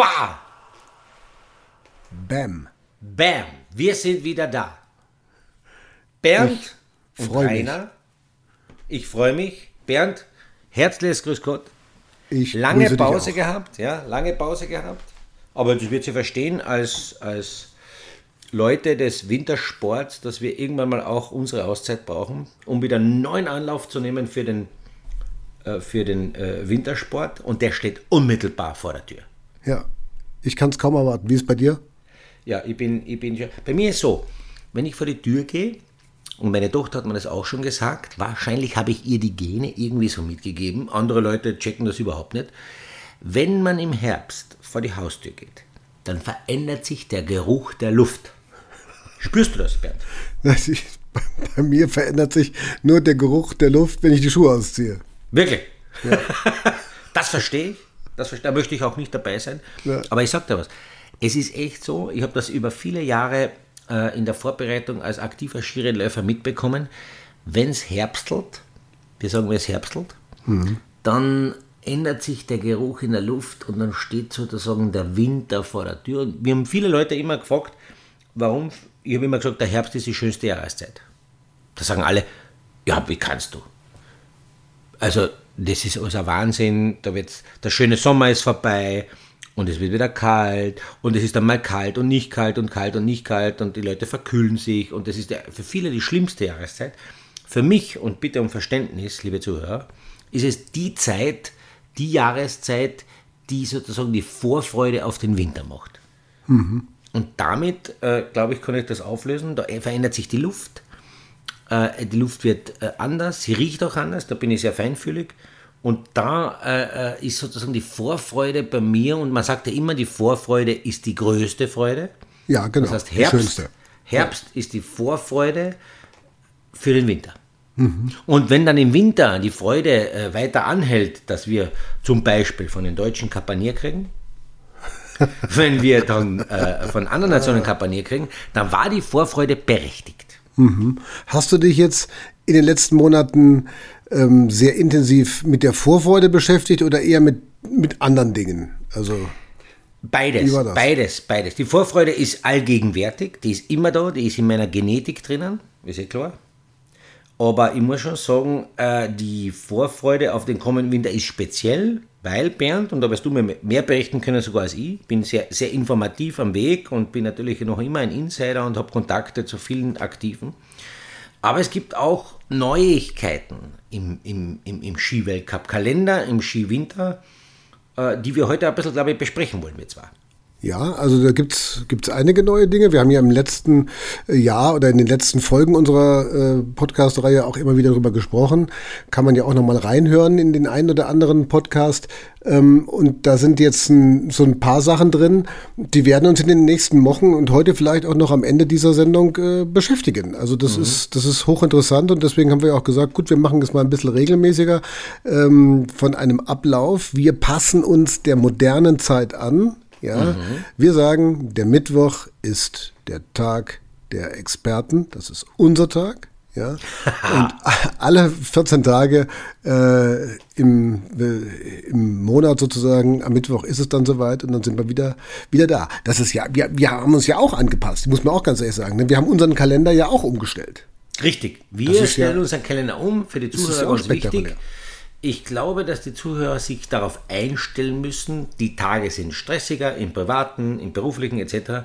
Bah! Bam. Bam! Wir sind wieder da. Bernd Ich und freu mich. Rainer. Ich freue mich. Bernd, herzliches Grüß Gott. Ich Lange Pause gehabt, ja, lange Pause gehabt. Aber das wird sie verstehen als, als Leute des Wintersports, dass wir irgendwann mal auch unsere Auszeit brauchen, um wieder einen neuen Anlauf zu nehmen für den, äh, für den äh, Wintersport. Und der steht unmittelbar vor der Tür. Ja. Ich kann es kaum erwarten. Wie ist bei dir? Ja, ich bin, ich bin, bei mir ist so, wenn ich vor die Tür gehe, und meine Tochter hat mir das auch schon gesagt, wahrscheinlich habe ich ihr die Gene irgendwie so mitgegeben, andere Leute checken das überhaupt nicht. Wenn man im Herbst vor die Haustür geht, dann verändert sich der Geruch der Luft. Spürst du das, Bernd? Das ist, bei, bei mir verändert sich nur der Geruch der Luft, wenn ich die Schuhe ausziehe. Wirklich? das verstehe ich. Das da möchte ich auch nicht dabei sein. Ja. Aber ich sage dir was. Es ist echt so, ich habe das über viele Jahre äh, in der Vorbereitung als aktiver Skirennläufer mitbekommen. Wenn es herbstelt, wir sagen, wenn es herbstelt, dann ändert sich der Geruch in der Luft und dann steht sozusagen der Winter vor der Tür. Und wir haben viele Leute immer gefragt, warum. Ich habe immer gesagt, der Herbst ist die schönste Jahreszeit. Da sagen alle, ja, wie kannst du? Also, das ist ein Wahnsinn. Da wird's, der schöne Sommer ist vorbei und es wird wieder kalt und es ist dann mal kalt und nicht kalt und kalt und nicht kalt und die Leute verkühlen sich und das ist der, für viele die schlimmste Jahreszeit. Für mich und bitte um Verständnis, liebe Zuhörer, ist es die Zeit, die Jahreszeit, die sozusagen die Vorfreude auf den Winter macht. Und damit, äh, glaube ich, kann ich das auflösen. Da verändert sich die Luft. Äh, die Luft wird äh, anders, sie riecht auch anders, da bin ich sehr feinfühlig. Und da äh, äh, ist sozusagen die Vorfreude bei mir, und man sagt ja immer, die Vorfreude ist die größte Freude. Ja, genau. Das heißt, Herbst. Herbst ist die Vorfreude für den Winter. Und wenn dann im Winter die Freude äh, weiter anhält, dass wir zum Beispiel von den Deutschen Kapanier kriegen, wenn wir dann äh, von anderen Nationen Kapanier kriegen, dann war die Vorfreude berechtigt. Hast du dich jetzt in den letzten Monaten ähm, sehr intensiv mit der Vorfreude beschäftigt oder eher mit, mit anderen Dingen? Also, Beides, beides, beides. Die Vorfreude ist allgegenwärtig, die ist immer da, die ist in meiner Genetik drinnen, ist ja klar. Aber ich muss schon sagen, äh, die Vorfreude auf den kommenden Winter ist speziell, weil Bernd, und da wirst du mir mehr berichten können sogar als ich, bin sehr, sehr informativ am Weg und bin natürlich noch immer ein Insider und habe Kontakte zu vielen Aktiven. Aber es gibt auch Neuigkeiten im, im, im, im Skiweltcup-Kalender, im Skiwinter, äh, die wir heute ein bisschen, glaube ich, besprechen wollen, wir zwar. Ja, also da gibt's gibt's einige neue Dinge. Wir haben ja im letzten äh, Jahr oder in den letzten Folgen unserer äh, Podcast-Reihe auch immer wieder darüber gesprochen. Kann man ja auch nochmal reinhören in den einen oder anderen Podcast. Ähm, und da sind jetzt ein, so ein paar Sachen drin, die werden uns in den nächsten Wochen und heute vielleicht auch noch am Ende dieser Sendung äh, beschäftigen. Also das ist das ist hochinteressant und deswegen haben wir auch gesagt, gut, wir machen das mal ein bisschen regelmäßiger ähm, von einem Ablauf. Wir passen uns der modernen Zeit an. Ja, wir sagen, der Mittwoch ist der Tag der Experten. Das ist unser Tag. Ja, und alle 14 Tage äh, im, äh, im Monat sozusagen, am Mittwoch ist es dann soweit und dann sind wir wieder, wieder da. Das ist ja, wir, wir haben uns ja auch angepasst, muss man auch ganz ehrlich sagen. denn Wir haben unseren Kalender ja auch umgestellt. Richtig. Wir stellen ja- unseren Kalender um, für die Zuhörer ganz wichtig. Ich glaube, dass die Zuhörer sich darauf einstellen müssen. Die Tage sind stressiger im privaten, im beruflichen etc.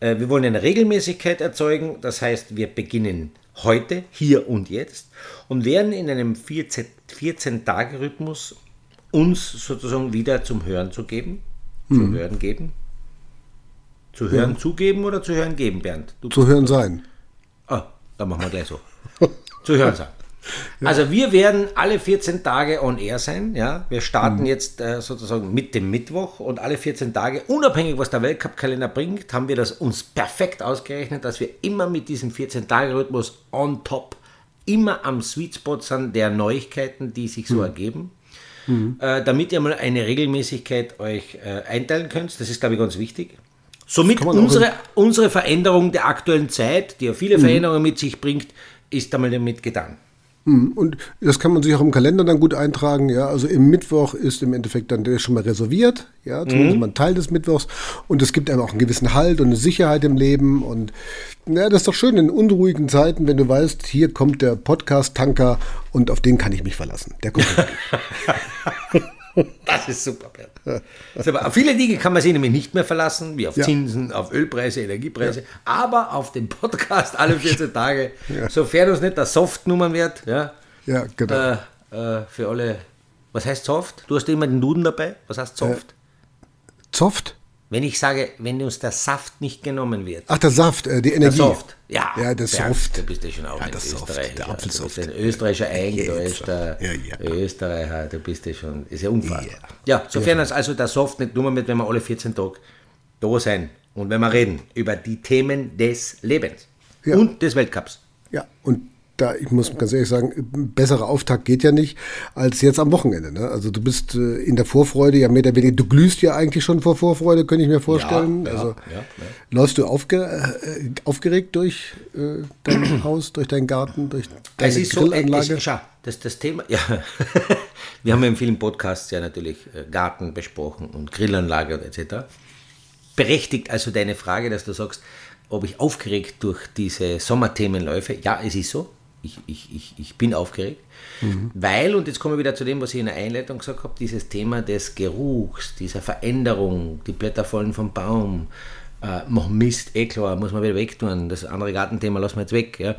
Äh, Wir wollen eine Regelmäßigkeit erzeugen. Das heißt, wir beginnen heute, hier und jetzt und werden in einem 14 14-Tage-Rhythmus uns sozusagen wieder zum Hören zu geben. Zu Mhm. hören geben. Zu hören zugeben oder zu hören geben, Bernd? Du Zu hören sein. Ah, dann machen wir gleich so. Zu hören sein. Also wir werden alle 14 Tage on air sein. Ja? Wir starten jetzt äh, sozusagen mit dem Mittwoch und alle 14 Tage, unabhängig was der Weltcup-Kalender bringt, haben wir das uns perfekt ausgerechnet, dass wir immer mit diesem 14-Tage-Rhythmus on top, immer am Sweet Spot sind der Neuigkeiten, die sich so ergeben. Äh, damit ihr mal eine Regelmäßigkeit euch äh, einteilen könnt. Das ist, glaube ich, ganz wichtig. Somit unsere, unsere Veränderung der aktuellen Zeit, die ja viele Veränderungen mit sich bringt, ist einmal damit getan. Hm, Und das kann man sich auch im Kalender dann gut eintragen, ja. Also im Mittwoch ist im Endeffekt dann der schon mal reserviert, ja, zumindest Mhm. mal ein Teil des Mittwochs. Und es gibt einem auch einen gewissen Halt und eine Sicherheit im Leben. Und ja, das ist doch schön in unruhigen Zeiten, wenn du weißt, hier kommt der Podcast-Tanker und auf den kann ich mich verlassen. Der kommt. Das ist super, Bert. Aber auf viele Dinge kann man sich nämlich nicht mehr verlassen, wie auf Ja. Zinsen, auf Ölpreise, Energiepreise, aber auf den Podcast alle 14 Tage, sofern uns nicht der Soft-Nummern wird, ja, ja, genau. äh, äh, für alle. Was heißt Soft? Du hast immer den Duden dabei. Was heißt Soft? Zoft? Wenn ich sage, wenn uns der Saft nicht genommen wird. Ach, der Saft, äh, die Der Energie. Soft. Ja, Ja, der Bernd, Soft. Da bist du schon auch Ja, ein der Soft, Österreicher. der Apfelsoft. Du bist ein Österreicher Eingedeutschter Ja, ja. Österreicher. Du bist ja schon, ist ja unfassbar. Ja, sofern es also der Soft nicht nur mit, wenn wir alle 14 Tage da sein und wenn wir reden über die Themen des Lebens Ja. und des Weltcups. Ja, und da, ich muss ganz ehrlich sagen, ein besserer Auftakt geht ja nicht als jetzt am Wochenende. Ne? Also du bist äh, in der Vorfreude ja mehr oder weniger, du glühst ja eigentlich schon vor Vorfreude, könnte ich mir vorstellen. Ja, also ja, ja. läufst du aufge, äh, aufgeregt durch äh, dein Haus, durch deinen Garten, durch deine Es ist so, Grillanlage? es, schau, das, das Thema, ja, wir haben ja in vielen Podcasts ja natürlich äh, Garten besprochen und Grillanlage und etc. Berechtigt also deine Frage, dass du sagst, ob ich aufgeregt durch diese Sommerthemen läufe. Ja, es ist so. Ich, ich, ich, ich bin aufgeregt, weil, und jetzt kommen wir wieder zu dem, was ich in der Einleitung gesagt habe, dieses Thema des Geruchs, dieser Veränderung, die Blätter fallen vom Baum, äh, mach Mist, eh klar, muss man wieder wegtun. Das andere Gartenthema lassen wir jetzt weg. Ja. Äh,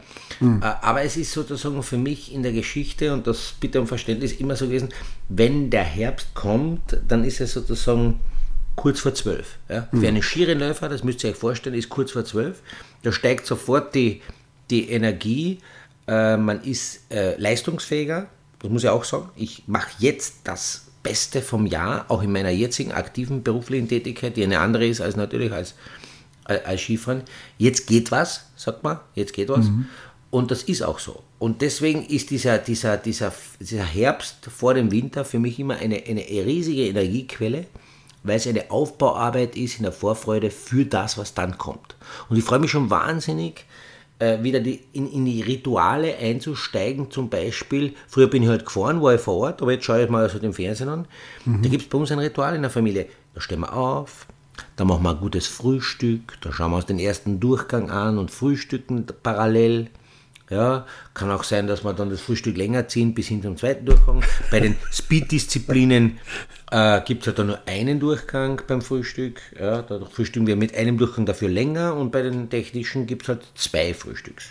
aber es ist sozusagen für mich in der Geschichte, und das bitte um Verständnis, immer so gewesen, wenn der Herbst kommt, dann ist es sozusagen kurz vor zwölf. Ja. Für einen Skirennläufer, das müsst ihr euch vorstellen, ist kurz vor zwölf. Da steigt sofort die, die Energie, äh, man ist äh, leistungsfähiger, das muss ich auch sagen. Ich mache jetzt das Beste vom Jahr, auch in meiner jetzigen aktiven beruflichen Tätigkeit, die eine andere ist als natürlich als, als als Skifahren. Jetzt geht was, sagt man, jetzt geht was. Und das ist auch so. Und deswegen ist dieser, dieser, dieser, dieser Herbst vor dem Winter für mich immer eine, eine riesige Energiequelle, weil es eine Aufbauarbeit ist in der Vorfreude für das, was dann kommt. Und ich freue mich schon wahnsinnig, äh, wieder die, in, in die Rituale einzusteigen. Zum Beispiel, früher bin ich halt gefahren, war ich vor Ort, aber jetzt schaue ich mal also den Fernsehen an. Da gibt es bei uns ein Ritual in der Familie. Da stehen wir auf, da machen wir ein gutes Frühstück, da schauen wir uns den ersten Durchgang an und frühstücken parallel. Ja, kann auch sein, dass wir dann das Frühstück länger ziehen bis hin zum zweiten Durchgang. Bei den Speed-Disziplinen äh, gibt es halt dann nur einen Durchgang beim Frühstück. Ja, da frühstücken wir mit einem Durchgang dafür länger und bei den technischen gibt es halt zwei Frühstücks.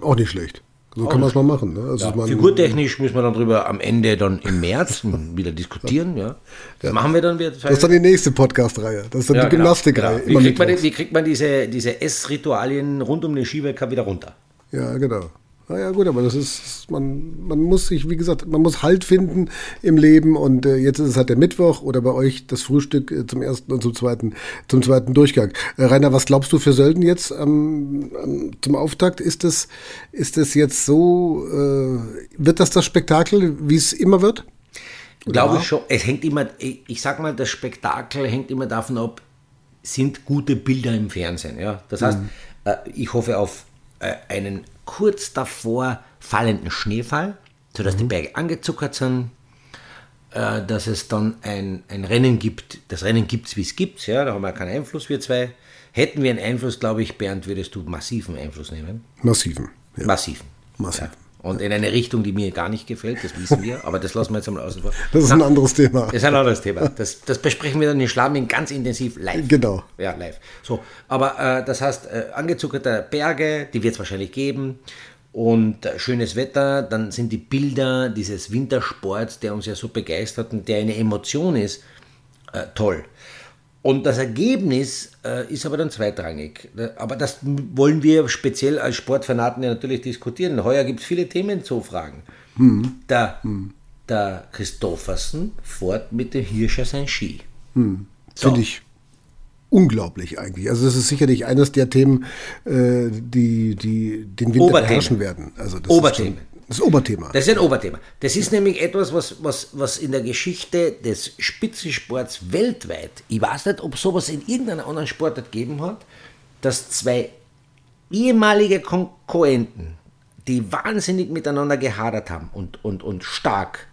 Auch nicht schlecht. So kann man es mal machen. Ne? Also Ja, figurtechnisch müssen wir dann drüber am Ende dann im März wieder diskutieren. Ja. Das machen wir dann wieder. Das ist dann die nächste Podcast-Reihe. Das ist dann Ja, die genau, Gymnastikreihe. genau. Wie, kriegt man, wie kriegt man diese, diese Essritualien rund um den Skiweltcup wieder runter? Ja, genau. Na ja, gut, aber das ist, man, man muss sich, wie gesagt, man muss Halt finden im Leben und äh, jetzt ist es halt der Mittwoch oder bei euch das Frühstück äh, zum ersten und zum zweiten, zum zweiten Durchgang. Äh, Rainer, was glaubst du für Sölden jetzt ähm, ähm, zum Auftakt? Ist das, ist das jetzt so, äh, wird das das Spektakel, wie es immer wird? Glaube war? ich schon. Es hängt immer, ich, sag mal, das Spektakel hängt immer davon ab, sind gute Bilder im Fernsehen. Ja? Das heißt, äh, ich hoffe auf äh, einen kurz davor fallenden Schneefall, sodass die Berge angezuckert sind, äh, dass es dann ein, ein Rennen gibt. Das Rennen gibt es, wie es gibt. Ja? Da haben wir keinen Einfluss, wir zwei. Hätten wir einen Einfluss, glaube ich, Bernd, würdest du massiven Einfluss nehmen. Massiven. Ja. Massiven. Massiven. Ja. Und in eine Richtung, die mir gar nicht gefällt, das wissen wir, aber das lassen wir jetzt einmal außen vor. Das ist ein anderes Thema. Das ist ein anderes Thema. Das, das besprechen wir dann in Schlaming ganz intensiv live. Genau. Ja, live. So, aber äh, das heißt, äh, angezuckerte Berge, die wird es wahrscheinlich geben und äh, schönes Wetter, dann sind die Bilder dieses Wintersports, der uns ja so begeistert und der eine Emotion ist, äh, toll. Und das Ergebnis äh, ist aber dann zweitrangig. Aber das wollen wir speziell als Sportfanaten ja natürlich diskutieren. Heuer gibt es viele Themen zu fragen. Der, der Christoffersen fährt mit dem Hirscher sein Ski. So. Finde ich unglaublich eigentlich. Also das ist sicherlich eines der Themen, äh, die, die den Winter Oberthemen. beherrschen werden. Also das Oberthemen. Das ist Oberthema. Das ist ein Oberthema. Das ist nämlich etwas, was, was, was in der Geschichte des Spitzensports weltweit, ich weiß nicht, ob sowas in irgendeiner anderen Sportart gegeben hat, dass zwei ehemalige Konkurrenten, die wahnsinnig miteinander gehadert haben und, und, und stark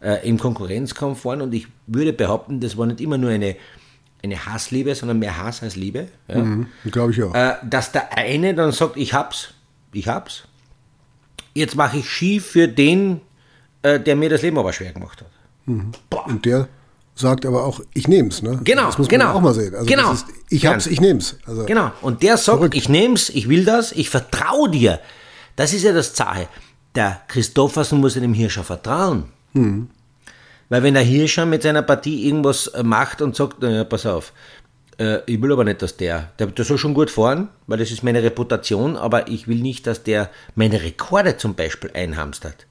äh, im Konkurrenzkampf waren. Und ich würde behaupten, das war nicht immer nur eine, eine Hassliebe, sondern mehr Hass als Liebe. Ja. Mhm, Glaube ich auch. Äh, dass der eine dann sagt, ich hab's, ich hab's. Jetzt mache ich Ski für den, äh, der mir das Leben aber schwer gemacht hat. Boah. Und der sagt aber auch, ich nehm's. Ne? Genau, das muss genau. man auch mal sehen. Also Genau. Ist, ich hab's, ich nehm's. Also, Genau. Und der sagt, Verrückt. ich nehm's, ich will das, ich vertraue dir. Das ist ja das Zahe. Der Christoffersen muss dem Hirscher vertrauen. Hm. Weil wenn der Hirscher mit seiner Partie irgendwas äh, macht und sagt, naja, pass auf, äh, ich will aber nicht, dass der, der, der soll schon gut fahren, weil das ist meine Reputation, aber ich will nicht, dass der meine Rekorde zum Beispiel einhamstert.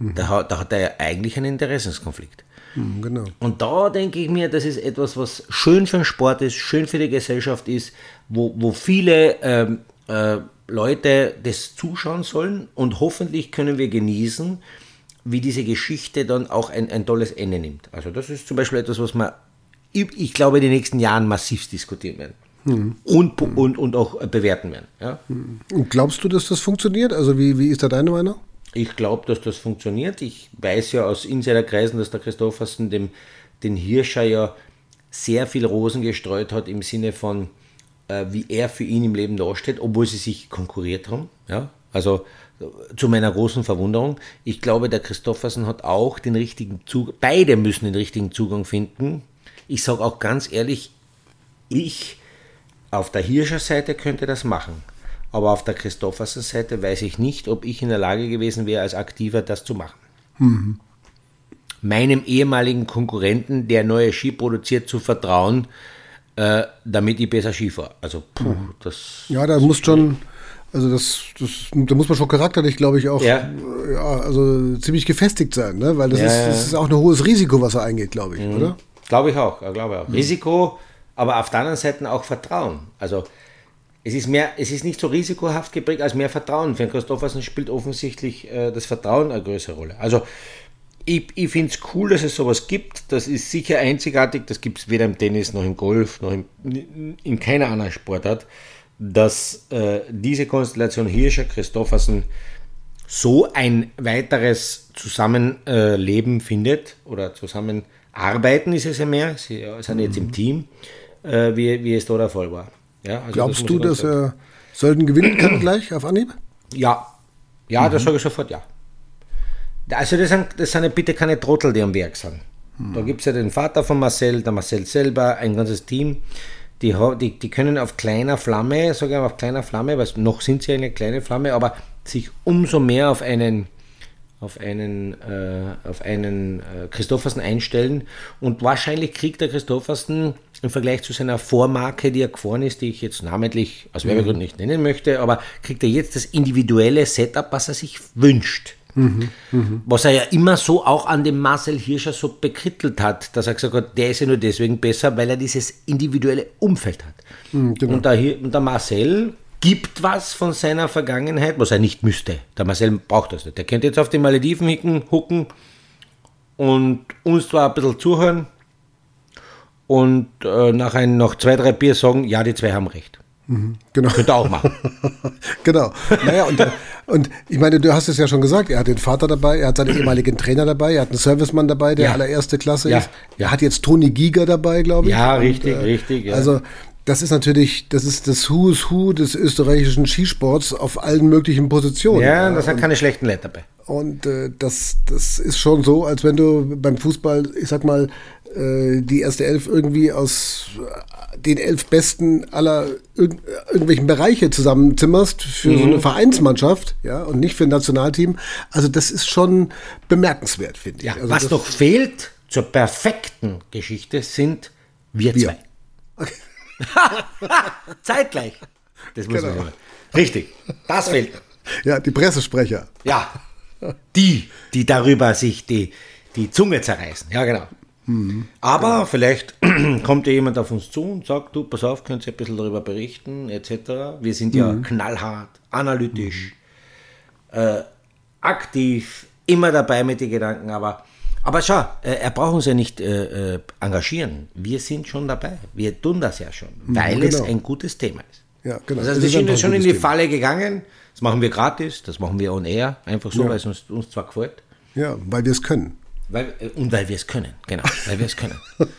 Da, hat, da hat er ja eigentlich einen Interessenskonflikt. hm, genau. Und da denke ich mir, das ist etwas, was schön für den Sport ist, schön für die Gesellschaft ist, wo, wo viele ähm, äh, Leute das zuschauen sollen und hoffentlich können wir genießen, wie diese Geschichte dann auch ein, ein tolles Ende nimmt. Also das ist zum Beispiel etwas, was wir, ich, glaube, in den nächsten Jahren massiv diskutieren werden. Und, und, und auch bewerten werden. Ja? Und glaubst du, dass das funktioniert? Also wie, wie ist da deine Meinung? Ich glaube, dass das funktioniert. Ich weiß ja aus Insiderkreisen, dass der Christoffersen dem, den Hirscher ja sehr viel Rosen gestreut hat im Sinne von, äh, wie er für ihn im Leben dasteht, obwohl sie sich konkurriert haben. Ja? Also äh, zu meiner großen Verwunderung. Ich glaube, der Christoffersen hat auch den richtigen Zugang, beide müssen den richtigen Zugang finden. Ich sage auch ganz ehrlich, ich auf der Hirscher Seite könnte das machen. Aber auf der Christoffersen Seite weiß ich nicht, ob ich in der Lage gewesen wäre, als Aktiver das zu machen. Meinem ehemaligen Konkurrenten, der neue Ski produziert, zu vertrauen, äh, damit ich besser Ski fahre. Also, puh, das. Ja, da muss schon, also das, das, da muss man schon charakterlich, glaube ich, auch Ja. äh, ja, also ziemlich gefestigt sein, ne? Weil das, Ja, ist, das ist auch ein hohes Risiko, was er eingeht, glaube ich, oder? Glaube ich auch, glaube ich auch. Risiko, aber auf der anderen Seite auch Vertrauen. Also es ist mehr, es ist nicht so risikohaft geprägt als mehr Vertrauen. Für Christoffersen spielt offensichtlich äh, das Vertrauen eine größere Rolle. Also ich, ich finde es cool, dass es sowas gibt. Das ist sicher einzigartig. Das gibt es weder im Tennis noch im Golf noch im, in keiner anderen Sportart, dass äh, diese Konstellation Hirscher Christoffersen so ein weiteres Zusammenleben findet oder zusammenarbeiten ist es ja mehr. Sie sind jetzt im Team, äh, wie, wie es da der Fall war. Ja, also Glaubst das du, dass sagen. er Sölden gewinnen kann gleich auf Anhieb? Ja, ja, das sage ich sofort ja. Also das sind, das sind ja bitte keine Trottel, die am Werk sind. Da gibt es ja den Vater von Marcel, der Marcel selber, ein ganzes Team. Die, die, die können auf kleiner Flamme, sage ich mal auf kleiner Flamme, weil noch sind sie eine kleine Flamme, aber sich umso mehr auf einen auf einen, äh, auf einen äh, Christoffersen einstellen. Und wahrscheinlich kriegt der Christoffersen im Vergleich zu seiner Vormarke, die er gefahren ist, die ich jetzt namentlich aus Werbegründen nicht nennen möchte, aber kriegt er jetzt das individuelle Setup, was er sich wünscht. Was er ja immer so auch an dem Marcel Hirscher so bekrittelt hat, dass er gesagt hat, der ist ja nur deswegen besser, weil er dieses individuelle Umfeld hat. genau. und, der, und der Marcel gibt was von seiner Vergangenheit, was er nicht müsste. Der Marcel braucht das nicht. Der könnte jetzt auf den Malediven hicken, hucken und uns zwar ein bisschen zuhören und äh, nach, ein, nach zwei, drei Bier sagen, ja, die zwei haben recht. Genau. Könnte auch machen. genau. Naja, und, und ich meine, du hast es ja schon gesagt, er hat den Vater dabei, er hat seinen ehemaligen Trainer dabei, er hat einen Servicemann dabei, der Ja. allererste Klasse Ja. ist. Er hat jetzt Toni Giger dabei, glaube ich. Ja, Und, richtig, richtig, ja. Also, das ist natürlich, das ist das Who's Who des österreichischen Skisports auf allen möglichen Positionen. ja, da sind keine schlechten Leute dabei. Und äh, das, das ist schon so, als wenn du beim Fußball, ich sag mal, äh, die erste Elf irgendwie aus äh, den elf Besten aller irg irgendwelchen Bereiche zusammenzimmerst für so eine Vereinsmannschaft, ja, und nicht für ein Nationalteam. Also das ist schon bemerkenswert, finde ich. Ja, also was das, noch fehlt zur perfekten Geschichte sind wir, Wir. zwei. Zeitgleich. Das muss man Genau. sagen. Richtig, das fehlt. Ja, die Pressesprecher. Ja, die, die darüber sich die, die Zunge zerreißen. Ja, genau. Aber vielleicht kommt ja jemand auf uns zu und sagt, du, pass auf, könnt ihr ein bisschen darüber berichten, etc. Wir sind ja knallhart, analytisch, äh, aktiv, immer dabei mit den Gedanken, aber, aber schau, äh, er braucht uns ja nicht äh, äh, engagieren. Wir sind schon dabei. Wir tun das ja schon, weil es genau. ein gutes Thema ist. Ja, genau. Das heißt, Es wir sind schon in die Falle gegangen. Das machen wir gratis, das machen wir on air, einfach so, Ja. weil es uns, uns zwar gefällt. Ja, weil wir es können. Weil, äh, und weil wir es können, genau, weil wir es können.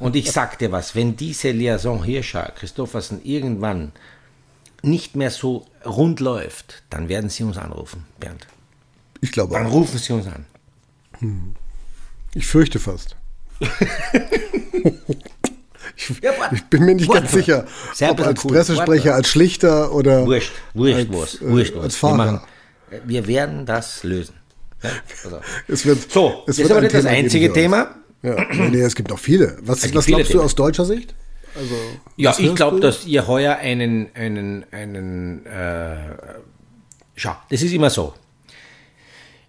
Und ich sag dir was, wenn diese Liaison Hirscher, Christoffersen irgendwann nicht mehr so rund läuft, dann werden sie uns anrufen, Bernd. Ich glaube Dann auch. rufen sie uns an. Ich fürchte fast. ich, ich bin mir nicht ganz sicher, Sehr ob als. Pressesprecher, als Schlichter oder Wurscht, wurscht als, was, äh, wurscht was. als Wir, Fahrer. machen, äh, wir werden das lösen. Ja, also. Es wird, So, es das wird ist aber nicht das Thema geben einzige. Thema. Ja, nee, es gibt noch viele. Was, was viele glaubst du Themen. aus deutscher Sicht? Also, Ja, ich glaube, du? dass ihr heuer einen, einen, einen, äh, schau, das ist immer so.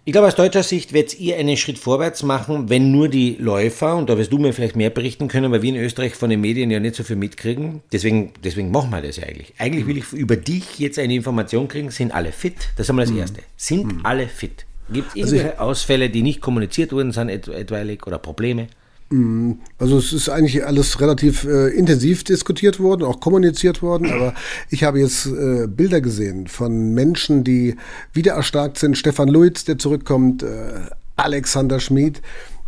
Ich glaube, aus deutscher Sicht werdet ihr einen Schritt vorwärts machen, wenn nur die Läufer, und da wirst du mir vielleicht mehr berichten können, weil wir in Österreich von den Medien ja nicht so viel mitkriegen. Deswegen, deswegen machen wir das ja eigentlich. Eigentlich will ich über dich jetzt eine Information kriegen, sind alle fit? Das ist einmal das Erste. Sind alle fit? Gibt es Also irgendwelche Ausfälle, die nicht kommuniziert wurden, sind et- etwaig oder Probleme? Also es ist eigentlich alles relativ äh, intensiv diskutiert worden, auch kommuniziert worden, aber ich habe jetzt äh, Bilder gesehen von Menschen, die wieder erstarkt sind. Stefan Luiz, der zurückkommt, äh, Alexander Schmid,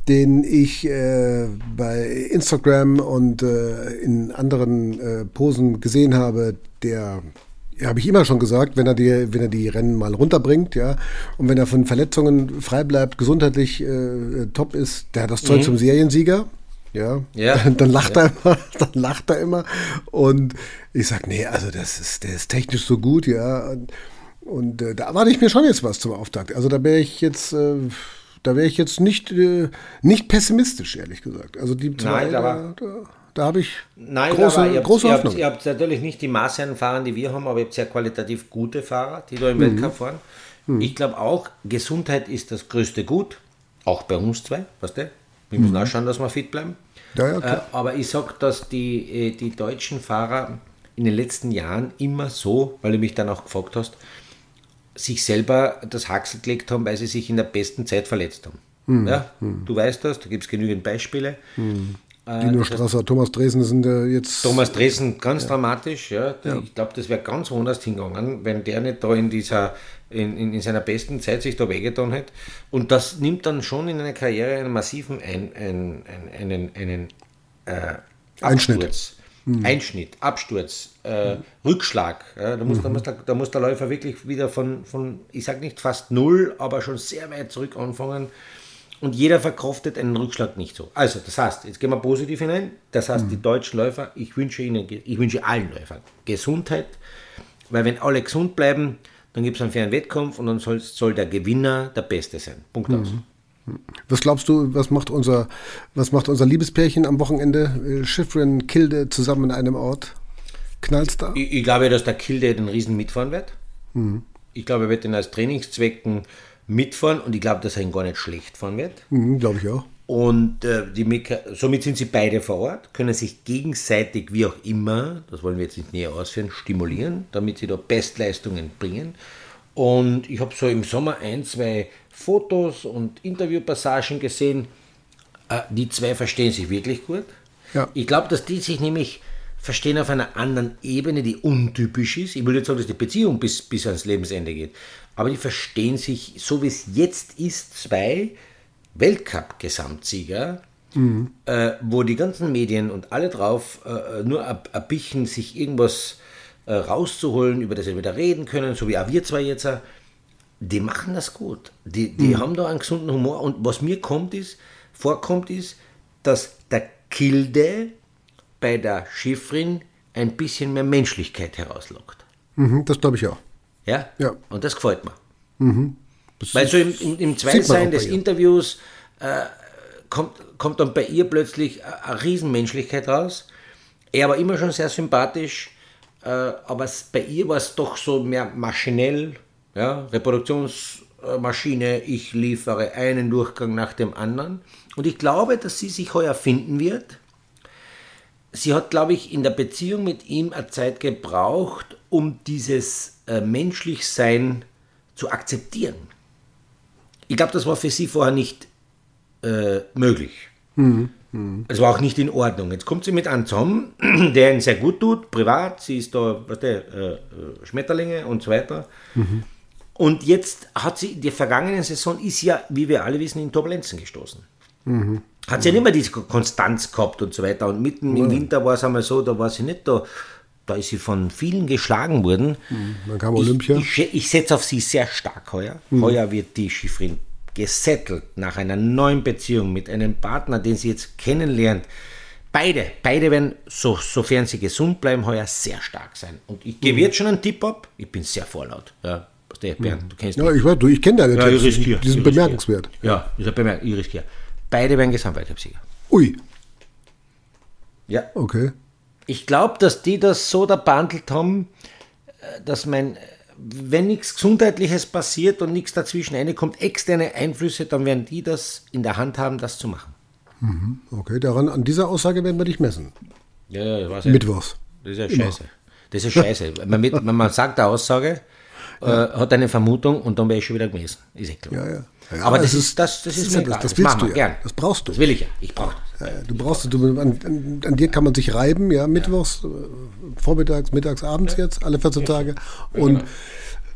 den ich äh, bei Instagram und äh, in anderen äh, Posen gesehen habe, der habe ich immer schon gesagt, wenn er die, wenn er die Rennen mal runterbringt, ja, und wenn er von Verletzungen frei bleibt, gesundheitlich äh, top ist, der hat das Zeug zum Seriensieger. Ja, Ja. Dann, dann lacht er immer, dann lacht er immer. Und ich sag, nee, also das ist, der ist technisch so gut, ja. Und, und äh, da erwarte ich mir schon jetzt was zum Auftakt. Also da wäre ich jetzt, äh, da wäre ich jetzt nicht, äh, nicht pessimistisch, ehrlich gesagt. Also die zwei, Nein, da, da, da habe ich Nein, große, aber ihr habt, große ihr, habt, ihr habt natürlich nicht die Masse an Fahrern, die wir haben, aber ihr habt sehr qualitativ gute Fahrer, die da Mhm. im Weltcup fahren. Ich glaube auch, Gesundheit ist das größte Gut, auch bei uns zwei, weißt du? Wir müssen auch schauen, dass wir fit bleiben. Mhm. Ja, ja, äh, aber ich sage, dass die, äh, die deutschen Fahrer in den letzten Jahren immer so, weil du mich dann auch gefragt hast, sich selber das Haxel gelegt haben, weil sie sich in der besten Zeit verletzt haben. Mhm. Ja, Du weißt das, da gibt es genügend Beispiele. Dino Strasser, Thomas Dresen sind äh, jetzt. Thomas Dresen ganz dramatisch, ja. Ich glaube, das wäre ganz woanders hingegangen, wenn der nicht da in dieser, in, in, in seiner besten Zeit sich da wehgetan hätte. Und das nimmt dann schon in einer Karriere einen massiven ein, ein, ein, einen, einen äh, Einschnitt. Absturz. Einschnitt, Absturz, äh, Rückschlag. Ja, da, muss, da, muss der, da muss der Läufer wirklich wieder von, von ich sage nicht fast null, aber schon sehr weit zurück anfangen. Und jeder verkraftet einen Rückschlag nicht so. Also, das heißt, jetzt gehen wir positiv hinein. Das heißt, die deutschen Läufer, ich wünsche ihnen, ich wünsche allen Läufern Gesundheit, weil wenn alle gesund bleiben, dann gibt es einen fairen Wettkampf und dann soll, soll der Gewinner der Beste sein. Punkt aus. Was glaubst du, was macht unser, was macht unser Liebespärchen am Wochenende? Äh, Schiffrin, Kilde zusammen in einem Ort. Knallt's da? Ich, ich glaube, dass der Kilde den Riesen mitfahren wird. Ich glaube, er wird den als Trainingszwecken mitfahren und ich glaube, dass er ihn gar nicht schlecht fahren wird. Mhm, Glaube ich auch. Und äh, die Meka somit sind sie beide vor Ort, können sich gegenseitig, wie auch immer, das wollen wir jetzt nicht näher ausführen, stimulieren, damit sie da Bestleistungen bringen. Und ich habe so im Sommer ein, zwei Fotos und Interviewpassagen gesehen. Äh, die zwei verstehen sich wirklich gut. Ja. Ich glaube, dass die sich nämlich verstehen auf einer anderen Ebene, die untypisch ist. Ich will nicht sagen, dass die Beziehung bis, bis ans Lebensende geht, aber die verstehen sich, so wie es jetzt ist, zwei Weltcup-Gesamtsieger, äh, wo die ganzen Medien und alle drauf äh, nur ein bisschen sich irgendwas äh, rauszuholen, über das sie wieder reden können, so wie auch wir zwei jetzt. Die machen das gut. Die, die haben da einen gesunden Humor. Und was mir kommt ist, vorkommt ist, dass der Kilde bei der Schiffrin ein bisschen mehr Menschlichkeit herauslockt. Mhm, das glaube ich auch. Ja? Ja. Und das gefällt mir. Weil so im, im, im Zweitsein des. Interviews äh, kommt, kommt dann bei ihr plötzlich eine Riesenmenschlichkeit raus. Er war immer schon sehr sympathisch, äh, aber bei ihr war es doch so mehr maschinell, ja, Reproduktionsmaschine, ich liefere einen Durchgang nach dem anderen. Und ich glaube, dass sie sich heuer finden wird. Sie hat, glaube ich, in der Beziehung mit ihm eine Zeit gebraucht, um dieses äh, Menschlichsein zu akzeptieren. Ich glaube, das war für sie vorher nicht äh, möglich. Es war auch nicht in Ordnung. Jetzt kommt sie mit einem zusammen, der ihn sehr gut tut, privat. Sie ist da, was der, äh, äh, Schmetterlinge und so weiter. Und jetzt hat sie, in der vergangenen Saison ist ja, wie wir alle wissen, in Turbulenzen gestoßen. Hat sie ja nicht mehr diese Konstanz gehabt und so weiter. Und mitten im Winter war es einmal so, da war sie nicht da. Da ist sie von vielen geschlagen worden. Dann kam Olympia. Ich, ich, ich setze auf sie sehr stark heuer. Heuer wird die Schifrin gesettelt nach einer neuen Beziehung mit einem Partner, den sie jetzt kennenlernt. Beide, beide werden, so, sofern sie gesund bleiben, heuer sehr stark sein. Und ich gebe jetzt schon einen Tipp ab. Ich bin sehr vorlaut. Ja, Bernd, du kennst Ja, mich. ich, weiß, du, ich kenne deine Ja, Tipps. Die sind bemerkenswert. Ja, ist ein bemerk ich riskiere. Beide werden Gesamtweltcupsieger. Ui, Ja. okay. Ich glaube, dass die das so da behandelt haben, äh, dass mein, wenn nichts Gesundheitliches passiert und nichts dazwischen reinkommt, externe Einflüsse, dann werden die das in der Hand haben, das zu machen. Okay, daran, an dieser Aussage werden wir dich messen. Ja, ja, weiß Mittwochs. Das ist ja scheiße. Das ist scheiße. man mit, man sagt eine Aussage, äh, hat eine Vermutung und dann wäre ich schon wieder gemessen. Ist eh klar. Ja, ja. Ja, Aber das ist, das, das ist mir das- das willst du ja. gern. Das brauchst du. Das will ich ja. Ich brauche das. Ja, du brauchst, du, an, an, an dir kann man sich reiben, ja, mittwochs, äh, vormittags, mittags, abends jetzt, alle 14 Tage. Und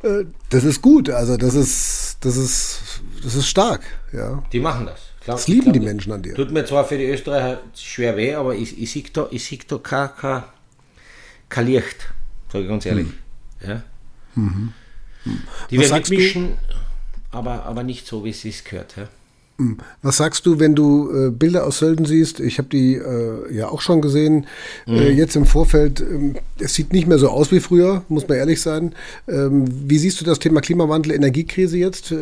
äh, das ist gut, also das ist, das ist, das ist stark, ja. Die machen das. Glaub- Das lieben glaub, die Menschen an dir. Tut mir zwar für die Österreicher schwer weh, aber ich, ich sehe da, ich sehe da kein, kein, kein Licht, sage ich ganz ehrlich. Ja? Die Hm. Was werden mitmischen, aber, aber nicht so, wie es sich gehört. Ja? Was sagst du, wenn du äh, Bilder aus Sölden siehst? Ich habe die äh, ja auch schon gesehen. Äh, Mhm. jetzt im Vorfeld, ähm, es sieht nicht mehr so aus wie früher, muss man ehrlich sein. Ähm, wie siehst du das Thema Klimawandel, Energiekrise jetzt äh,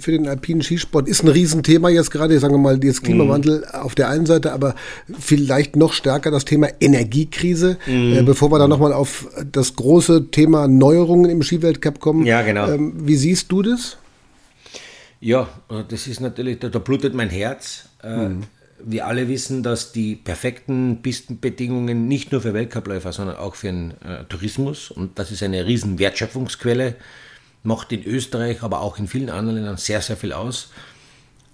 für den alpinen Skisport? Ist ein Riesenthema jetzt gerade, sagen wir mal, jetzt Klimawandel auf der einen Seite, aber vielleicht noch stärker das Thema Energiekrise, Mhm. äh, bevor wir da nochmal auf das große Thema Neuerungen im Skiweltcup kommen. Ja, genau. Ähm, wie siehst du das? Ja, äh, das ist natürlich, da, da blutet mein Herz. Äh, Wir alle wissen, dass die perfekten Pistenbedingungen nicht nur für Weltcupläufer, sondern auch für den äh, Tourismus, und das ist eine riesen Wertschöpfungsquelle, macht in Österreich, aber auch in vielen anderen Ländern sehr, sehr viel aus.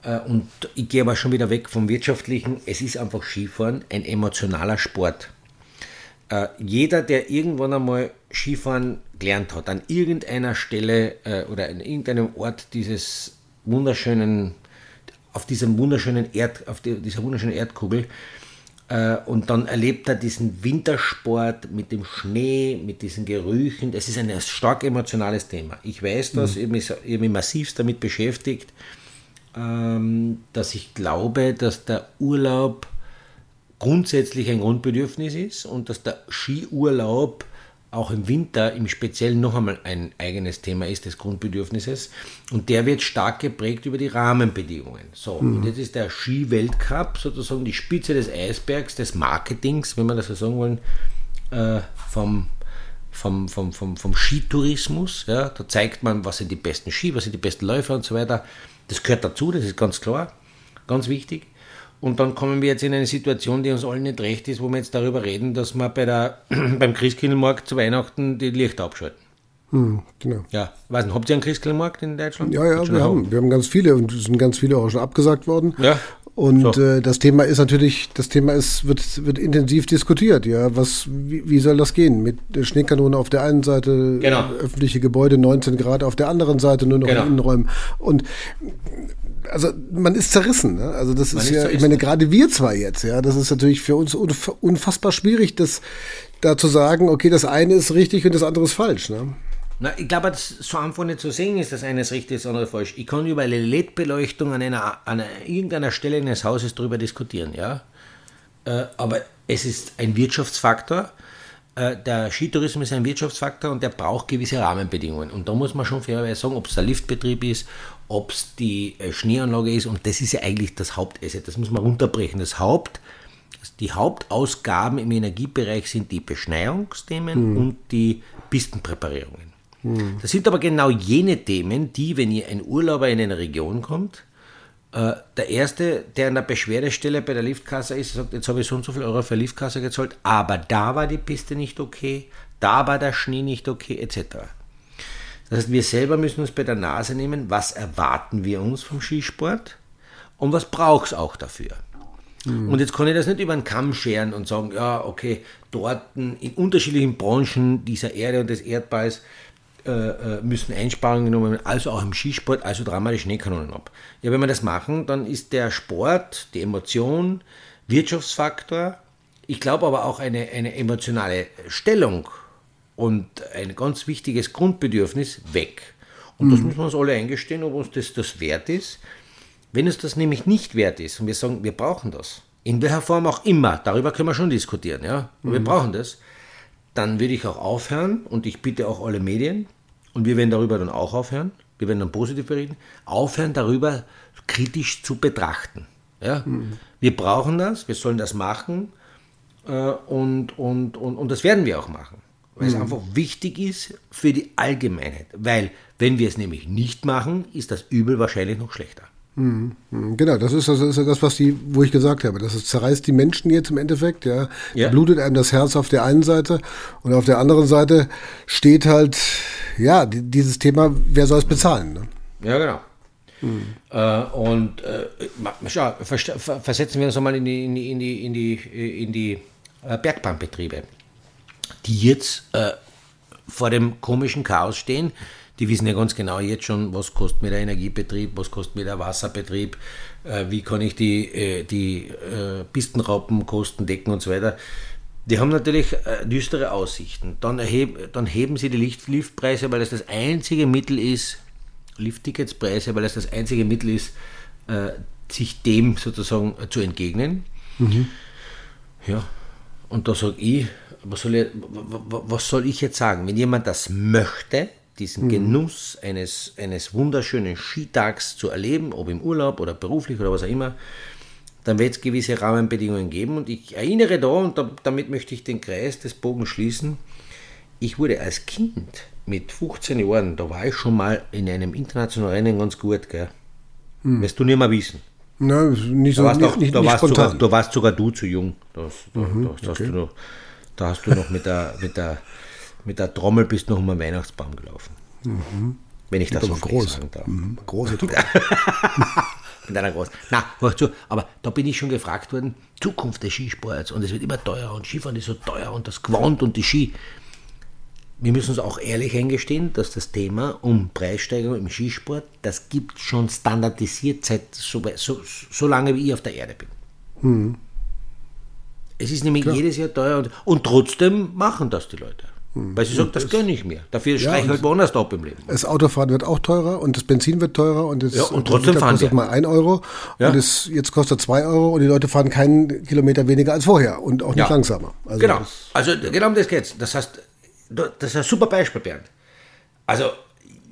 Äh, Und ich gehe aber schon wieder weg vom Wirtschaftlichen. Es ist einfach Skifahren ein emotionaler Sport. Äh, jeder, der irgendwann einmal Skifahren gelernt hat, an irgendeiner Stelle äh, oder an irgendeinem Ort dieses wunderschönen, auf diesem wunderschönen Erd, auf die, dieser wunderschönen Erdkugel, äh, und dann erlebt er diesen Wintersport mit dem Schnee, mit diesen Gerüchen. Das ist ein stark emotionales Thema. Ich weiß das, ich habe mich, ich habe mich massivst damit beschäftigt, ähm, dass ich glaube, dass der Urlaub grundsätzlich ein Grundbedürfnis ist und dass der Skiurlaub auch im Winter im Speziellen noch einmal ein eigenes Thema ist des Grundbedürfnisses und der wird stark geprägt über die Rahmenbedingungen. So, und jetzt ist der Skiweltcup sozusagen die Spitze des Eisbergs des Marketings, wenn wir das so sagen wollen, äh, vom, vom, vom, vom, vom Skitourismus. Ja, da zeigt man, was sind die besten Ski, was sind die besten Läufer und so weiter. Das gehört dazu, das ist ganz klar, ganz wichtig. Und dann kommen wir jetzt in eine Situation, die uns allen nicht recht ist, wo wir jetzt darüber reden, dass wir bei der, beim Christkindlmarkt zu Weihnachten die Lichter abschalten. Hm, genau. Ja, weiß nicht, habt ihr einen Christkindlmarkt in Deutschland? Ja, ja, wir haben, wir haben ganz viele und es sind ganz viele auch schon abgesagt worden. Ja. Und So. äh, das Thema ist natürlich, das Thema ist, wird, wird intensiv diskutiert, ja. Was, wie, wie soll das gehen? Mit der Schneekanone auf der einen Seite, Genau. öffentliche Gebäude 19 Grad auf der anderen Seite, nur noch Genau. in Innenräumen. Und also man ist zerrissen. Ne? Also das ist, ist ja, ich meine, gerade wir zwei jetzt, ja, das ist natürlich für uns unf unfassbar schwierig, das da zu sagen, okay, das eine ist richtig und das andere ist falsch. Ne? Na, ich glaube, das so einfach nicht zu sehen ist, das eine ist richtig, das andere falsch. Ich kann über eine LED-Beleuchtung an, einer, an einer, irgendeiner Stelle eines Hauses darüber diskutieren, ja. Äh, aber es ist ein Wirtschaftsfaktor. Äh, der Skitourismus ist ein Wirtschaftsfaktor und der braucht gewisse Rahmenbedingungen. Und da muss man schon fairerweise sagen, ob es der Liftbetrieb ist, ob es die äh, Schneeanlage ist. Und das ist ja eigentlich das Hauptasset. Das muss man runterbrechen. Das Haupt, die Hauptausgaben im Energiebereich sind die Beschneiungsthemen und die Pistenpräparierungen. Das sind aber genau jene Themen, die, wenn ihr ein Urlauber in eine Region kommt, äh, der Erste, der an der Beschwerdestelle bei der Liftkasse ist, sagt, jetzt habe ich so und so viel Euro für Liftkasse gezahlt, aber da war die Piste nicht okay, da war der Schnee nicht okay, etc. Das heißt, wir selber müssen uns bei der Nase nehmen, was erwarten wir uns vom Skisport und was braucht es auch dafür. Mhm. Und jetzt kann ich das nicht über den Kamm scheren und sagen, ja, okay, dort in unterschiedlichen Branchen dieser Erde und des Erdballs äh, äh, müssen Einsparungen genommen werden, also auch im Skisport, also dramatisch Schneekanonen ab. Ja, wenn wir das machen, dann ist der Sport, die Emotion, Wirtschaftsfaktor, ich glaube aber auch eine, eine emotionale Stellung und ein ganz wichtiges Grundbedürfnis weg. Und mhm. das müssen wir uns alle eingestehen, ob uns das das wert ist. Wenn es das nämlich nicht wert ist und wir sagen, wir brauchen das, in welcher Form auch immer, darüber können wir schon diskutieren, ja, mhm. wir brauchen das, dann würde ich auch aufhören und ich bitte auch alle Medien, und wir werden darüber dann auch aufhören, wir werden dann positiv berichten, aufhören darüber kritisch zu betrachten. Ja? Mhm. Wir brauchen das, wir sollen das machen äh, und, und, und, und das werden wir auch machen. Weil mhm. es einfach wichtig ist für die Allgemeinheit. Weil, wenn wir es nämlich nicht machen, ist das Übel wahrscheinlich noch schlechter. Mhm. Mhm. Genau, das ist, das ist das, was die, wo ich gesagt habe. Das ist, zerreißt die Menschen jetzt im Endeffekt, ja. ja. blutet einem das Herz auf der einen Seite und auf der anderen Seite steht halt, ja, dieses Thema, wer soll es bezahlen? Ne? Ja, genau. Mhm. Äh, und äh, schau, versetzen wir uns einmal in die, in die, in die, in die, in die äh, Bergbahnbetriebe, die jetzt äh, vor dem komischen Chaos stehen. Die wissen ja ganz genau jetzt schon, was kostet mir der Energiebetrieb, was kostet mir der Wasserbetrieb, äh, wie kann ich die, äh, die Pistenraupenkosten decken und so weiter. Die haben natürlich äh, düstere Aussichten. Dann, erheb, dann heben sie die Lift Liftpreise, weil das das einzige Mittel ist, Liftticketspreise, weil das das einzige Mittel ist, äh, sich dem sozusagen äh, zu entgegnen. Mhm. Ja, und da sage ich, was soll ich, was soll ich jetzt sagen? Wenn jemand das möchte, diesen mhm. Genuss eines, eines wunderschönen Skitags zu erleben, ob im Urlaub oder beruflich oder was auch immer, dann wird es gewisse Rahmenbedingungen geben. Und ich erinnere da, und da, damit möchte ich den Kreis des Bogens schließen, ich wurde als Kind mit 15 Jahren, da war ich schon mal in einem internationalen Rennen ganz gut, gell? Hm. Wirst du nicht mehr wissen. Nein, nicht so, da warst, nicht, auch, nicht, da, nicht warst sogar, da warst sogar du zu jung. Das, da, mhm, da, okay. hast du noch, da hast du noch mit der, mit der, mit der Trommel bist noch um den Weihnachtsbaum gelaufen. Mhm. Wenn ich das so groß sagen darf. Mhm. Große Trommel. mit einer großen. Na, hör zu, aber da bin ich schon gefragt worden, Zukunft des Skisports und es wird immer teurer und Skifahren ist so teuer und das Quant und die Ski. Wir müssen uns auch ehrlich eingestehen, dass das Thema um Preissteigerung im Skisport, das gibt schon standardisiert seit so, so, so lange, wie ich auf der Erde bin. Hm. Es ist nämlich Klar. jedes Jahr teuer und, und trotzdem machen das die Leute. Weil sie sagt, das gönne ich mir. Dafür ja, streiche ich halt woanders ab im Leben. Das Autofahren wird auch teurer und das Benzin wird teurer und, das, ja, und trotzdem fahren kostet wir. mal 1 Euro ja. und es, jetzt kostet 2 Euro und die Leute fahren keinen Kilometer weniger als vorher und auch nicht ja. langsamer. Also genau, also genau um das geht's. Das heißt, das ist ein super Beispiel, Bernd. Also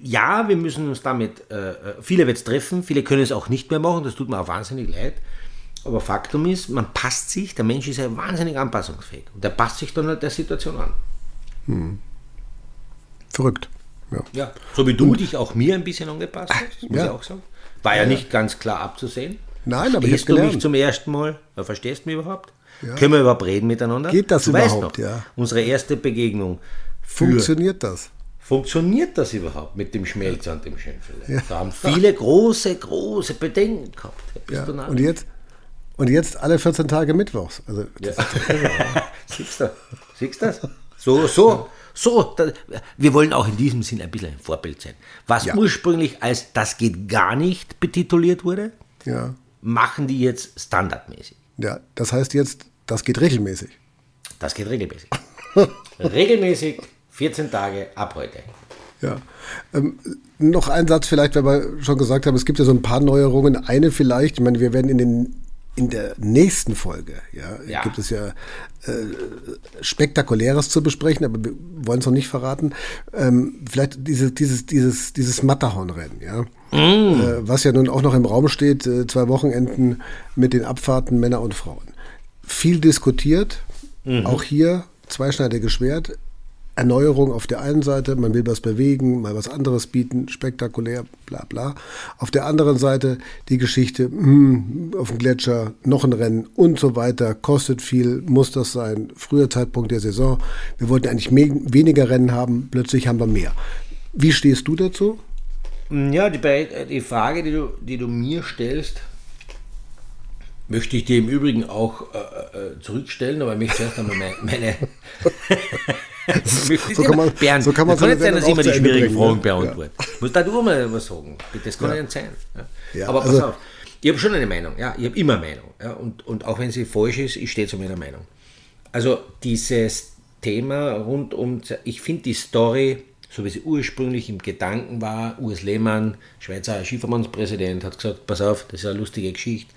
ja, wir müssen uns damit, äh, äh viele wird es treffen, viele können es auch nicht mehr machen, das tut mir auch wahnsinnig leid. Aber Faktum ist, man passt sich, der Mensch ist ja wahnsinnig anpassungsfähig und der passt sich dann halt der Situation an. Hm. Verrückt. Ja. ja. So wie du und, dich auch mir ein bisschen angepasst hast, muss ja. ich auch sagen. War ja, ja, nicht ganz klar abzusehen. Nein, aber ich du mich zum ersten Mal? Verstehst du mich überhaupt? Ja. Können wir überhaupt reden miteinander? Geht das du überhaupt? Noch, ja. Unsere erste Begegnung. Funktioniert das? Funktioniert das überhaupt mit dem Schmelz an dem Schönfeld? Ja. Da haben viele große, große Bedenken gehabt. Ja. Und jetzt? Und jetzt alle 14 Tage Mittwochs. Also, ja. Siehst du? Siehst du das? So, so, so. Da, wir wollen auch in diesem Sinn ein bisschen ein Vorbild sein. Was ja. ursprünglich als das geht gar nicht betituliert wurde, ja. machen die jetzt standardmäßig. Ja, das heißt jetzt, das geht regelmäßig. Das geht regelmäßig. regelmäßig 14 Tage ab heute. Ja. Ähm, noch ein Satz vielleicht, weil wir schon gesagt haben, es gibt ja so ein paar Neuerungen. Eine vielleicht, ich meine, wir werden in den in der nächsten Folge ja, ja. gibt es ja äh, Spektakuläres zu besprechen, aber wir wollen es noch nicht verraten. Ähm, vielleicht dieses, dieses, dieses, dieses Matterhornrennen, ja. Mm. Äh, was ja nun auch noch im Raum steht, äh, zwei Wochenenden mit den Abfahrten Männer und Frauen. Viel diskutiert, mhm. auch hier zweischneidiges Schwert. Erneuerung auf der einen Seite, man will was bewegen, mal was anderes bieten, spektakulär, bla bla. Auf der anderen Seite die Geschichte, hm, auf dem Gletscher, noch ein Rennen und so weiter, kostet viel, muss das sein, früher Zeitpunkt der Saison. Wir wollten eigentlich weniger Rennen haben, plötzlich haben wir mehr. Wie stehst du dazu? Ja, die, die Frage, die du, die du mir stellst, Möchte ich dir im Übrigen auch äh, äh, zurückstellen, aber ich möchte zuerst einmal meine. meine so, kann man, Bernd, so kann man das kann nicht sein, dass immer die schwierigen Fragen beantworte. Ja. Muss da du mal was sagen. Das kann ja nicht sein. Ja. Aber pass also, auf, ich habe schon eine Meinung. Ja, ich habe immer Meinung. Ja, und, und auch wenn sie falsch ist, ich stehe zu meiner Meinung. Also dieses Thema rund um, ich finde die Story, so wie sie ursprünglich im Gedanken war, Urs Lehmann, Schweizer Skiverbandspräsident, hat gesagt, pass auf, das ist eine lustige Geschichte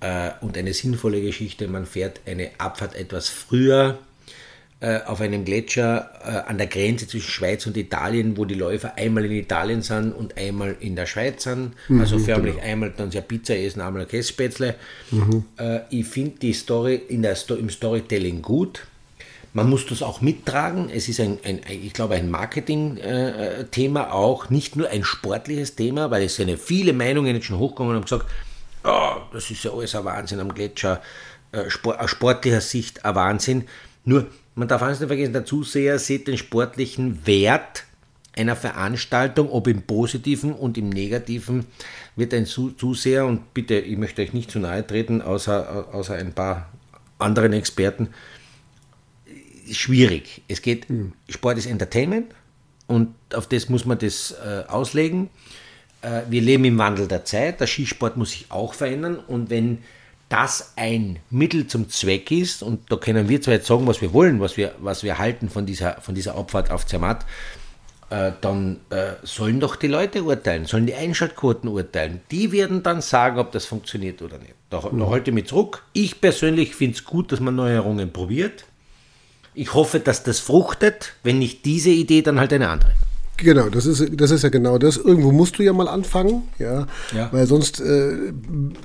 äh, und eine sinnvolle Geschichte. Man fährt eine Abfahrt etwas früher auf einem Gletscher äh, an der Grenze zwischen Schweiz und Italien, wo die Läufer einmal in Italien sind und einmal in der Schweiz sind. Mhm, also förmlich genau. einmal dann sehr Pizza essen, einmal Kässpätzle. Mhm. Äh, ich finde die Story in der Sto im Storytelling gut. Man muss das auch mittragen. Es ist ein, ein ich glaube, ein Marketing-Thema äh, auch, nicht nur ein sportliches Thema, weil es sind ja viele Meinungen jetzt schon hochgekommen und haben gesagt, oh, das ist ja alles ein Wahnsinn am Gletscher, äh, Sport, aus sportlicher Sicht ein Wahnsinn. Nur, man darf eines nicht vergessen, der Zuseher sieht den sportlichen Wert einer Veranstaltung, ob im Positiven und im Negativen, wird ein Zuseher, und bitte, ich möchte euch nicht zu nahe treten, außer, außer ein paar anderen Experten, schwierig. Es geht, mhm. Sport ist Entertainment und auf das muss man das äh, auslegen. Äh, wir leben im Wandel der Zeit, der Skisport muss sich auch verändern und wenn das ein Mittel zum Zweck ist, und da können wir zwar jetzt sagen, was wir wollen, was wir, was wir halten von dieser, von dieser Abfahrt auf Zermatt, äh, dann äh, sollen doch die Leute urteilen, sollen die Einschaltquoten urteilen. Die werden dann sagen, ob das funktioniert oder nicht. Da, mhm. da halte ich mich zurück. Ich persönlich finde es gut, dass man Neuerungen probiert. Ich hoffe, dass das fruchtet. Wenn nicht diese Idee, dann halt eine andere. Genau, das ist, das ist ja genau das. Irgendwo musst du ja mal anfangen, ja, ja. weil sonst äh,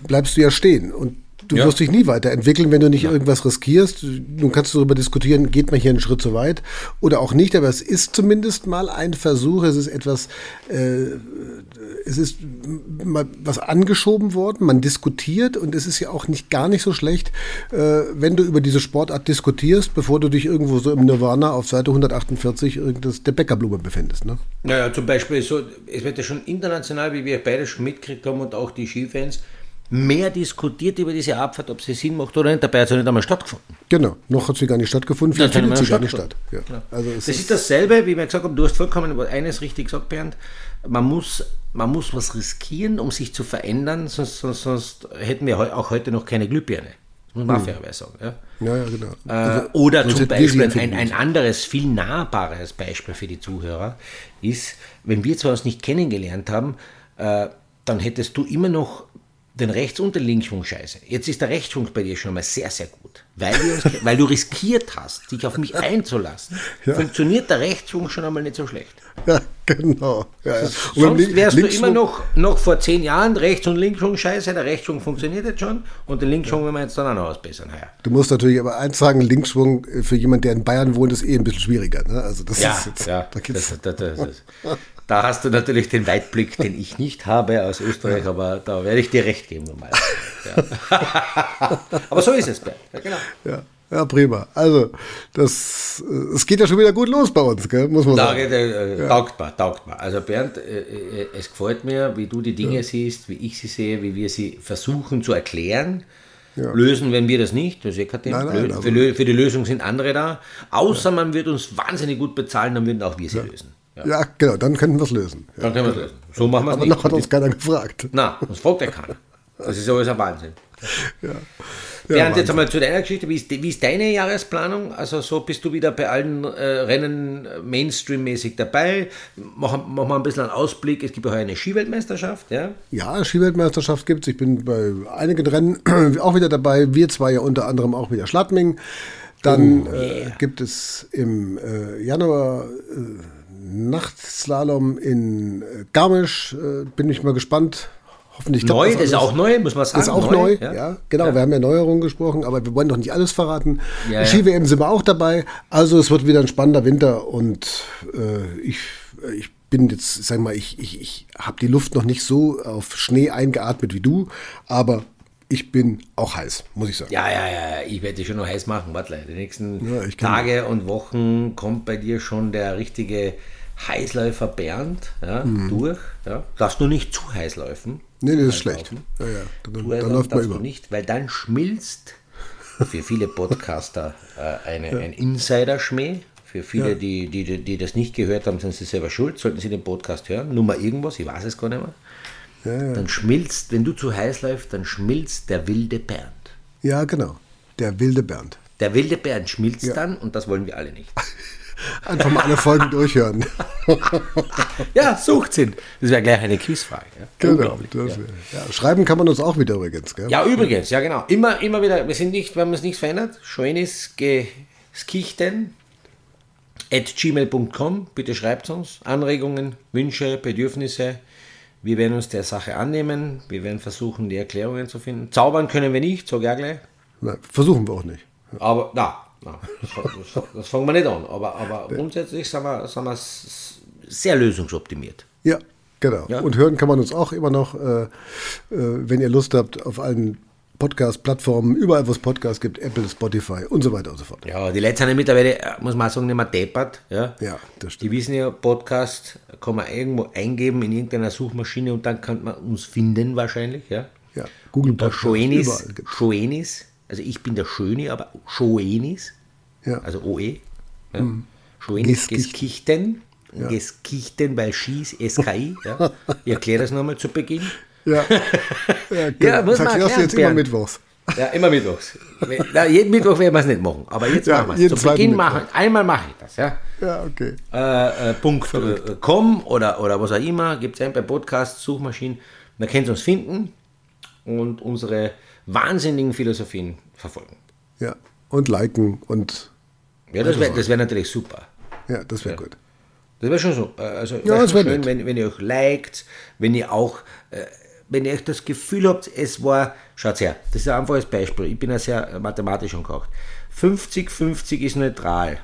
bleibst du ja stehen. Und Du ja. wirst dich nie weiterentwickeln, wenn du nicht ja. irgendwas riskierst. Nun kannst du darüber diskutieren, geht man hier einen Schritt zu weit oder auch nicht, aber es ist zumindest mal ein Versuch, es ist etwas, äh, es ist mal was angeschoben worden, man diskutiert und es ist ja auch nicht gar nicht so schlecht, äh, wenn du über diese Sportart diskutierst, bevor du dich irgendwo so im Nirvana auf Seite 148 irgendwas der Bäckerblume befindest. Ne? Naja, zum Beispiel so, es wird ja schon international, wie wir beide schon mitgekriegt haben und auch die Skifans, mehr diskutiert über diese Abfahrt, ob sie Sinn macht oder nicht. Dabei hat sie nicht einmal stattgefunden. Genau, noch hat sie gar nicht stattgefunden. Vielleicht findet sie gar nicht statt. Ja. Genau. Also das ist dasselbe, wie wir gesagt haben, du hast vollkommen eines richtig gesagt, Bernd. Man muss, man muss was riskieren, um sich zu verändern, sonst, sonst, sonst hätten wir auch heute noch keine Glühbirne. Muss man hm. fairerweise sagen. Ja, ja, ja genau. Äh, also, oder zum Beispiel ein, ein anderes, viel nahbares Beispiel für die Zuhörer ist, wenn wir zwar uns nicht kennengelernt haben, äh, dann hättest du immer noch den Rechts- und den Linksschwung scheiße. Jetzt ist der Rechtsschwung bei dir schon mal sehr, sehr gut. Weil, uns, weil du riskiert hast, dich auf mich einzulassen, ja. funktioniert der Rechtsschwung schon einmal nicht so schlecht. Ja, genau. Ja, ja. Sonst wärst du immer noch, noch vor zehn Jahren Rechts- und Linksschwung scheiße, der Rechtsschwung funktioniert jetzt schon und den Linksschwung werden wir jetzt dann auch noch ausbessern. Ja. Du musst natürlich aber eins sagen, Linksschwung für jemanden, der in Bayern wohnt, ist eh ein bisschen schwieriger. Ne? Also das ja, ist jetzt, ja, da das, das Da hast du natürlich den Weitblick, den ich nicht habe aus Österreich, aber da werde ich dir recht geben. Ja. aber so ist es, Ja, genau. Ja. Ja, prima. Also, das, äh, es geht ja schon wieder gut los bei uns, gell? muss man da sagen. Geht, äh, ja. Taugt mir, taugt mir. Also Bernd, äh, äh, es gefällt mir, wie du die Dinge ja. siehst, wie ich sie sehe, wie wir sie versuchen zu erklären. Ja. Lösen wenn wir das nicht, das ist eh kein Thema. Nein, nein, für, für, die Lösung sind andere da. Außer man wird uns wahnsinnig gut bezahlen, dann würden auch wir sie lösen. Ja. ja, genau, dann könnten wir es lösen. Ja. Dann können wir es lösen. So machen wir es nicht. Aber noch hat uns keiner gefragt. Na, uns fragt ja keiner. Das ist alles ein Wahnsinn. Ja. Bernd, jetzt einmal zu deiner Geschichte. Wie ist, wie ist, deine Jahresplanung? Also so bist du wieder bei allen äh, Rennen Mainstream-mäßig dabei. Machen mach mal ein bisschen einen Ausblick. Es gibt ja heute eine Skiweltmeisterschaft, ja? Ja, Skiweltmeisterschaft gibt es. Ich bin bei einigen Rennen auch wieder dabei. Wir zwei ja unter anderem auch wieder Schladming. Dann oh, yeah. äh, gibt es im äh, Januar äh, Nachtslalom in äh, Garmisch. Äh, bin ich mal gespannt. Hoffentlich neu, das ist auch neu, muss man sagen. Ist auch neu, neu ja. ja. Genau, ja. wir haben ja Neuerungen gesprochen, aber wir wollen doch nicht alles verraten. Ja, Ski-WM sind wir auch dabei. Also es wird wieder ein spannender Winter und äh, ich, ich bin jetzt, sag mal, ich, ich, ich habe die Luft noch nicht so auf Schnee eingeatmet wie du, aber ich bin auch heiß, muss ich sagen. Ja, ja, ja, ich werde dich schon noch heiß machen. Warte, die nächsten ja, Tage und Wochen kommt bei dir schon der richtige Heißläufer Bernd ja, durch. Ja. Darfst du nicht zu heiß laufen. Nee, nee, das ist schlecht. Ja, ja. Dann, Du dann läuft man über. nicht, weil dann schmilzt für viele Podcaster äh, eine, ein Insider-Schmäh. Für viele, die, die, die, die das nicht gehört haben, sind sie selber schuld. Sollten sie den Podcast hören, Nummer irgendwas, ich weiß es gar nicht mehr. Dann schmilzt, wenn du zu heiß läufst, dann schmilzt der wilde Bernd. Ja, genau. Der wilde Bernd. Der wilde Bernd schmilzt dann und das wollen wir alle nicht. Einfach mal alle Folgen durchhören. Ja, sucht ihn. Das wäre gleich eine Quizfrage. Ja. Genau. Das, ja. ja. Schreiben kann man uns auch wieder übrigens. Gell? Ja, übrigens, ja genau. Immer, immer wieder, wir sind nicht, wir haben uns nichts verändert. Schönes Geskichten at gmail.com. Bitte schreibt uns Anregungen, Wünsche, Bedürfnisse. Wir werden uns der Sache annehmen. Wir werden versuchen, die Erklärungen zu finden. Zaubern können wir nicht, auch gleich. Na, versuchen wir auch nicht. Aber na, na das, fangen wir nicht an. Aber, aber grundsätzlich sind wir, sind wir sehr lösungsoptimiert. Ja, genau. Ja. Und hören kann man uns auch immer noch, äh, äh, wenn ihr Lust habt, auf allen Podcast-Plattformen, überall, wo es Podcasts gibt, Apple, Spotify und so weiter und so fort. Ja, die Leute sind ja mittlerweile, muss man auch sagen, nicht mehr deppert. Ja, Ja, das stimmt. Die wissen ja, Podcast kann man irgendwo eingeben in irgendeiner Suchmaschine und dann kann man uns finden wahrscheinlich. Ja. Ja, Google Podcasts, Schoenis. Schoenis, also ich bin der Schöne, aber Schoenis, Ja. also OE. Ja. Schoenis, Geskicht. Geskichten, Geskichten, weil Schieß, SKI. Ja. Ich erkläre das nochmal zu Beginn. Ja, ja, genau. Ja, muss das man erklärst erklären, du jetzt immer Bernd. mittwochs. Ja, immer mittwochs. Na, jeden Mittwoch werden wir es nicht machen, aber jetzt Ja, machen wir es. Zu Beginn Mittwoch. machen, einmal mache ich das. Ja. Ja, okay. äh, äh, Punkt, äh, .com oder, oder was auch immer, gibt es ein bei Podcasts, Suchmaschinen. Da könnt ihr uns finden und unsere wahnsinnigen Philosophien verfolgen. Ja, und liken und Ja, das wäre wär natürlich super. ja, das wäre gut. Das wäre schon so. Äh, Also Ja, das schon wär schön, wenn, wenn ihr euch liked, wenn ihr auch, äh, wenn ihr euch das Gefühl habt, es war, schaut her, das ist ein einfaches Beispiel, ich bin ja sehr mathematisch angehaucht. 50-50 ist neutral.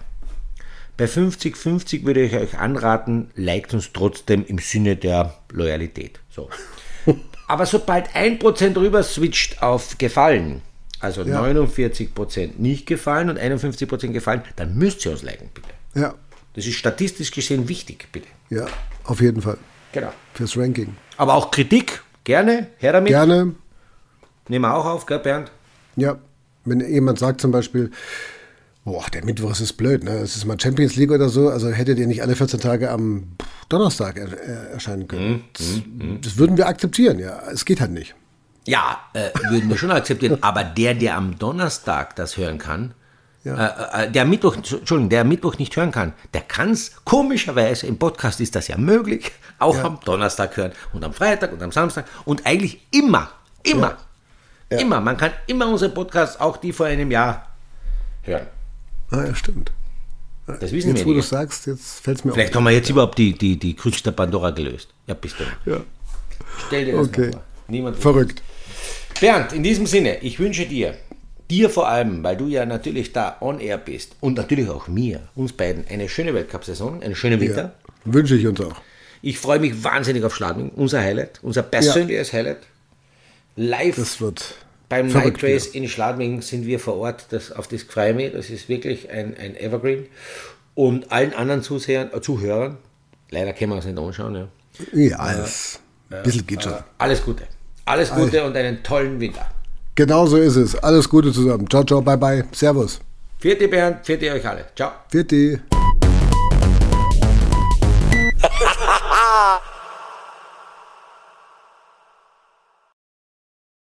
Bei 50-50 würde ich euch anraten, liked uns trotzdem im Sinne der Loyalität. So. Aber sobald 1% rüber switcht auf Gefallen, also 49% nicht gefallen und 51% gefallen, dann müsst ihr uns liken, bitte. Ja, Das ist statistisch gesehen wichtig, bitte. ja, auf jeden Fall. Genau. Fürs Ranking. Aber auch Kritik, gerne, her damit. Gerne, Nehmen wir auch auf, gell, Bernd? ja, wenn jemand sagt zum Beispiel, boah, der Mittwoch ist blöd, ne? Es ist mal Champions League oder so, also hättet ihr nicht alle 14 Tage am Donnerstag er, er, erscheinen können. das, das würden wir akzeptieren, ja. Es geht halt nicht. Ja, äh, würden wir schon akzeptieren. Aber der, der am Donnerstag das hören kann, äh, äh, der Mittwoch, Entschuldigung, der am Mittwoch nicht hören kann, der kann es komischerweise, im Podcast ist das ja möglich, auch am Donnerstag hören und am Freitag und am Samstag und eigentlich immer, immer, immer. Man kann immer unsere Podcasts, auch die vor einem Jahr, hören. Ah, ja, stimmt. Das wissen Jetzt, wir wo du sagst, jetzt fällt es mir Vielleicht auf. haben wir jetzt überhaupt die, die, die Krux der Pandora gelöst. Ja, bist du. Ja. Stell dir das Okay. mal vor. Niemand Verrückt. Bernd, in diesem Sinne, ich wünsche dir, dir vor allem, weil du ja natürlich da on air bist und natürlich auch mir, uns beiden, eine schöne Weltcup-Saison, einen schönen Winter. Ja. Wünsche ich uns auch. Ich freue mich wahnsinnig auf Schladming, unser Highlight, unser persönliches Highlight. Live Das wird beim verrückt Night Race in Schladming sind wir vor Ort, das, auf das freue ich mich, das ist wirklich ein, ein Evergreen. Und allen anderen Zusehern, äh, Zuhörern, leider können wir uns nicht anschauen, ja. Ja, es, ein bisschen geht schon. alles Gute. Alles Gute und einen tollen Winter. Genau so ist es. Alles Gute zusammen. Ciao, ciao, bye, bye. Servus. Vierte Bernd, vierte euch alle. Ciao. Vierte.